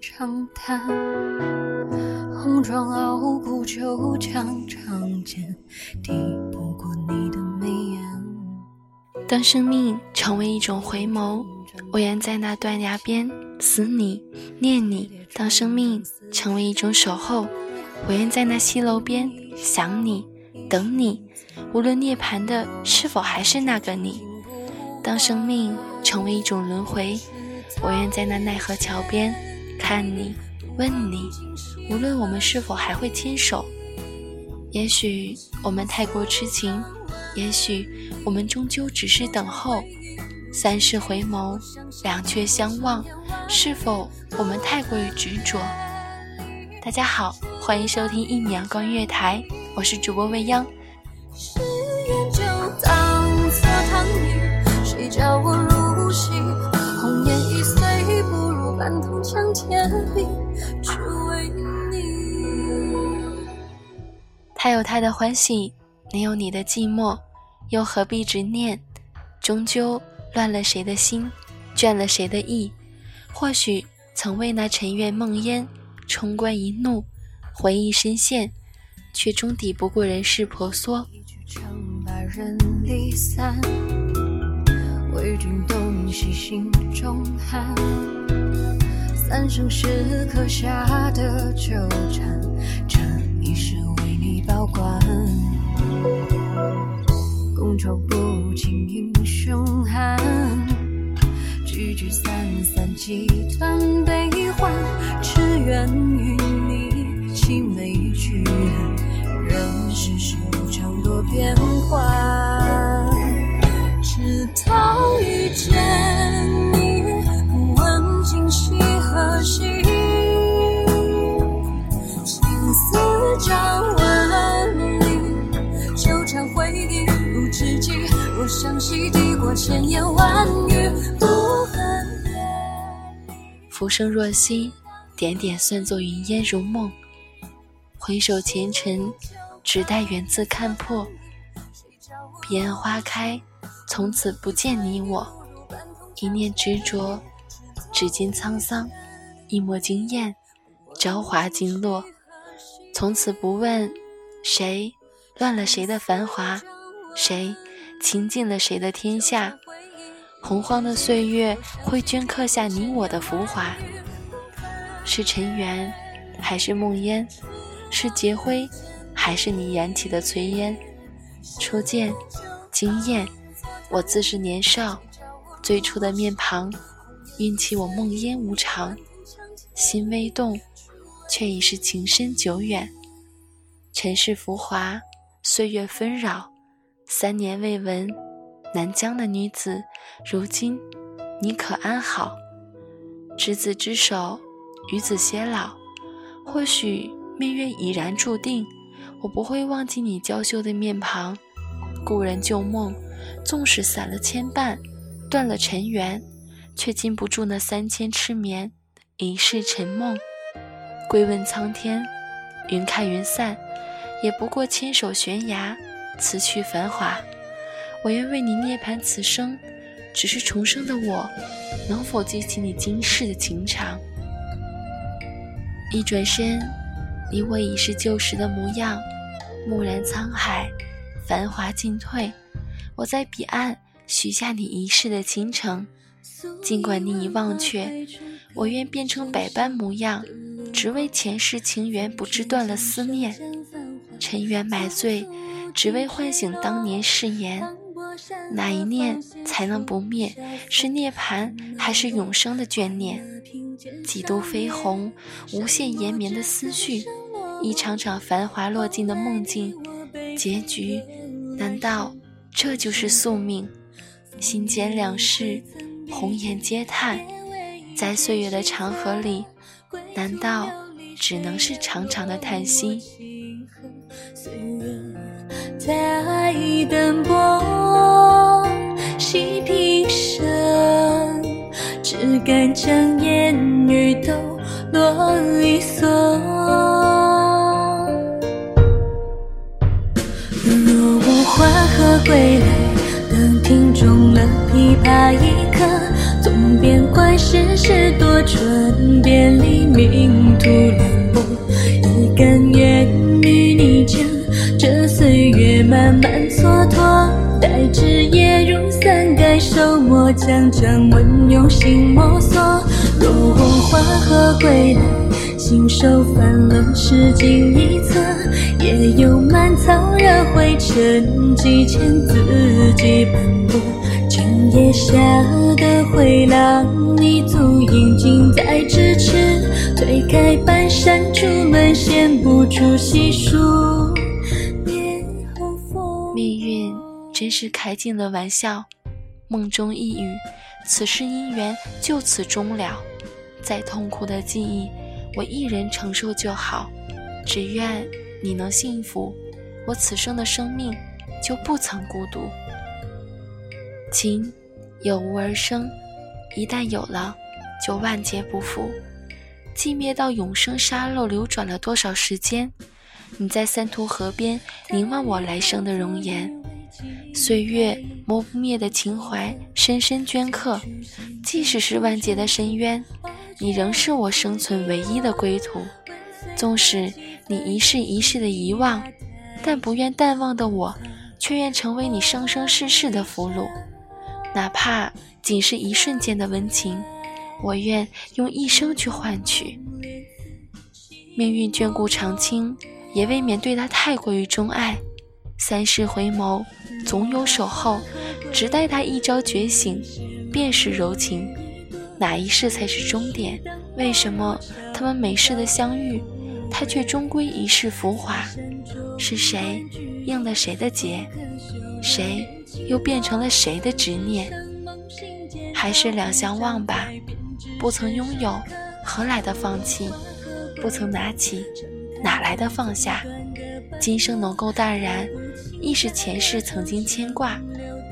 长叹，红妆傲骨就长长剑，抵不过你的眉眼。当生命成为一种回眸，我愿在那断崖边思你、念你；当生命成为一种守候，我愿在那西楼边想你、等你。无论涅槃的是否还是那个你，当生命成为一种轮回，我愿在那奈何桥边。看你，问你，无论我们是否还会牵手，也许我们太过痴情，也许我们终究只是等候。三世回眸，两却相望，是否我们太过于执着？大家好，欢迎收听一米阳光月台，我是主播未央。他有他的欢喜，你有你的寂寞，又何必执念？终究乱了谁的心，倦了谁的意？或许曾为那尘缘梦烟冲冠一怒，回忆深陷，却终抵不过人世婆娑。为君洞悉心中寒。三生石刻下的纠缠，为你保管。觥筹不尽英雄汉，聚聚散散几段悲欢。只愿与你青梅聚恨，任世事常多变幻，浮生若昔，点点算作云烟如梦。回首前尘，只待缘字看破。彼岸花开，从此不见你我。一念执着，指尖沧桑；一抹惊艳，朝华尽落。从此不问谁乱了谁的繁华，谁。倾尽了谁的天下？洪荒的岁月会镌刻下你我的浮华。是尘缘，还是梦烟？是劫灰，还是你燃起的炊烟？初见，惊艳，我自是年少，最初的面庞，运起我梦烟无常。心微动，却已是情深久远。尘世浮华，岁月纷扰。三年未闻，南疆的女子，如今你可安好？执子之手，与子偕老。或许命运已然注定，我不会忘记你娇羞的面庞。故人旧梦，纵使散了牵绊，断了尘缘，却禁不住那三千痴眠，一世沉梦。归问苍天，云开云散，也不过牵手悬崖。辞去繁华，我愿为你涅槃此生。只是重生的我，能否记起你今世的情长？一转身，你我已是旧时的模样。蓦然沧海，繁华尽退，我在彼岸许下你一世的倾城。尽管你已忘却，我愿变成百般模样，只为前世情缘不知断了思念。尘缘埋醉。只为唤醒当年誓言，哪一念才能不灭？是涅槃，还是永生的眷念？几度飞鸿，无限延绵的思绪，一场场繁华落尽的梦境，结局难道这就是宿命？心间两世，红颜皆叹，在岁月的长河里，难道只能是长长的叹息？在灯波，敢将烟雨都落离索。若无花何归来，等庭中了琵琶。一刻总变观，世事多春，便离命途两。薄，亦甘愿与你将这岁月慢慢蹉跎。手墨，将掌纹用心摸索。若我缓和归来，信手翻了诗经一册，也有满草惹灰尘，几千字迹斑驳。今夜下的回廊，你足印近在咫尺，推开半扇竹门，显不出细数。真是开尽了玩笑，梦中一语，此世姻缘就此终了。再痛苦的记忆，我一人承受就好。只愿你能幸福，我此生的生命就不曾孤独。情有无而生，一旦有了，就万劫不复。寂灭到永生沙漏流转了多少时间？你在三途河边凝望我来生的容颜。岁月磨不灭的情怀，深深镌刻。即使是万劫的深渊，你仍是我生存唯一的归途。纵使你一世一世的遗忘，但不愿淡忘的我，却愿成为你生生世世的俘虏。哪怕仅是一瞬间的温情，我愿用一生去换取。命运眷顾长青，也未免对他太过于钟爱。三世回眸，总有守候，只待他一朝觉醒，便是柔情。哪一世才是终点？为什么他们每世的相遇，他却终归一世浮华？是谁应了谁的劫？谁又变成了谁的执念？还是两相忘吧。不曾拥有，何来的放弃？不曾拿起，哪来的放下？今生能够淡然。亦是前世曾经牵挂，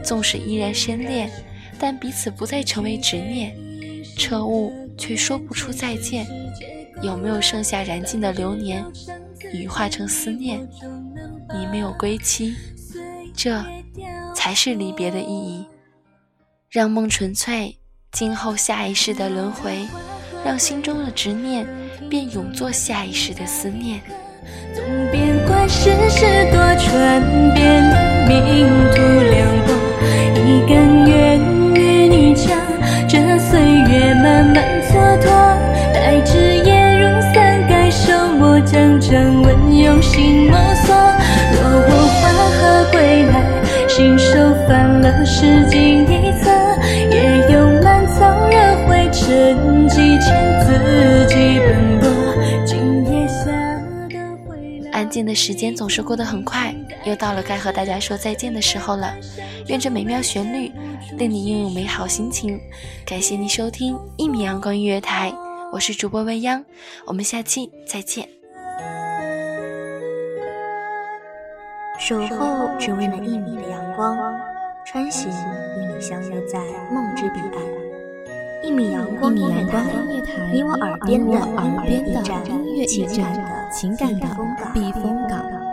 纵使依然深恋，但彼此不再成为执念。彻悟却说不出再见，有没有剩下燃尽的流年，羽化成思念？你没有归期，这才是离别的意义。让梦纯粹，今后下一世的轮回，让心中的执念便永作下一世的思念。总变幻世事多舛，便黎明突亮光。一根烟与你将，这岁月慢慢蹉跎。待枝叶如伞盖手墨，将掌纹用心摸索。若我缓和归来，信手翻了诗经一册，也有满草惹灰尘，静的时间总是过得很快，又到了该和大家说再见的时候了。愿这美妙旋律令你拥有美好心情。感谢你收听一米阳光音乐台，我是主播未央，我们下期再见。守候只为那一米的阳光，穿行与你相约在梦之彼岸。一米阳光音乐台，你我耳边的音乐驿站，情感的。情感的避风港。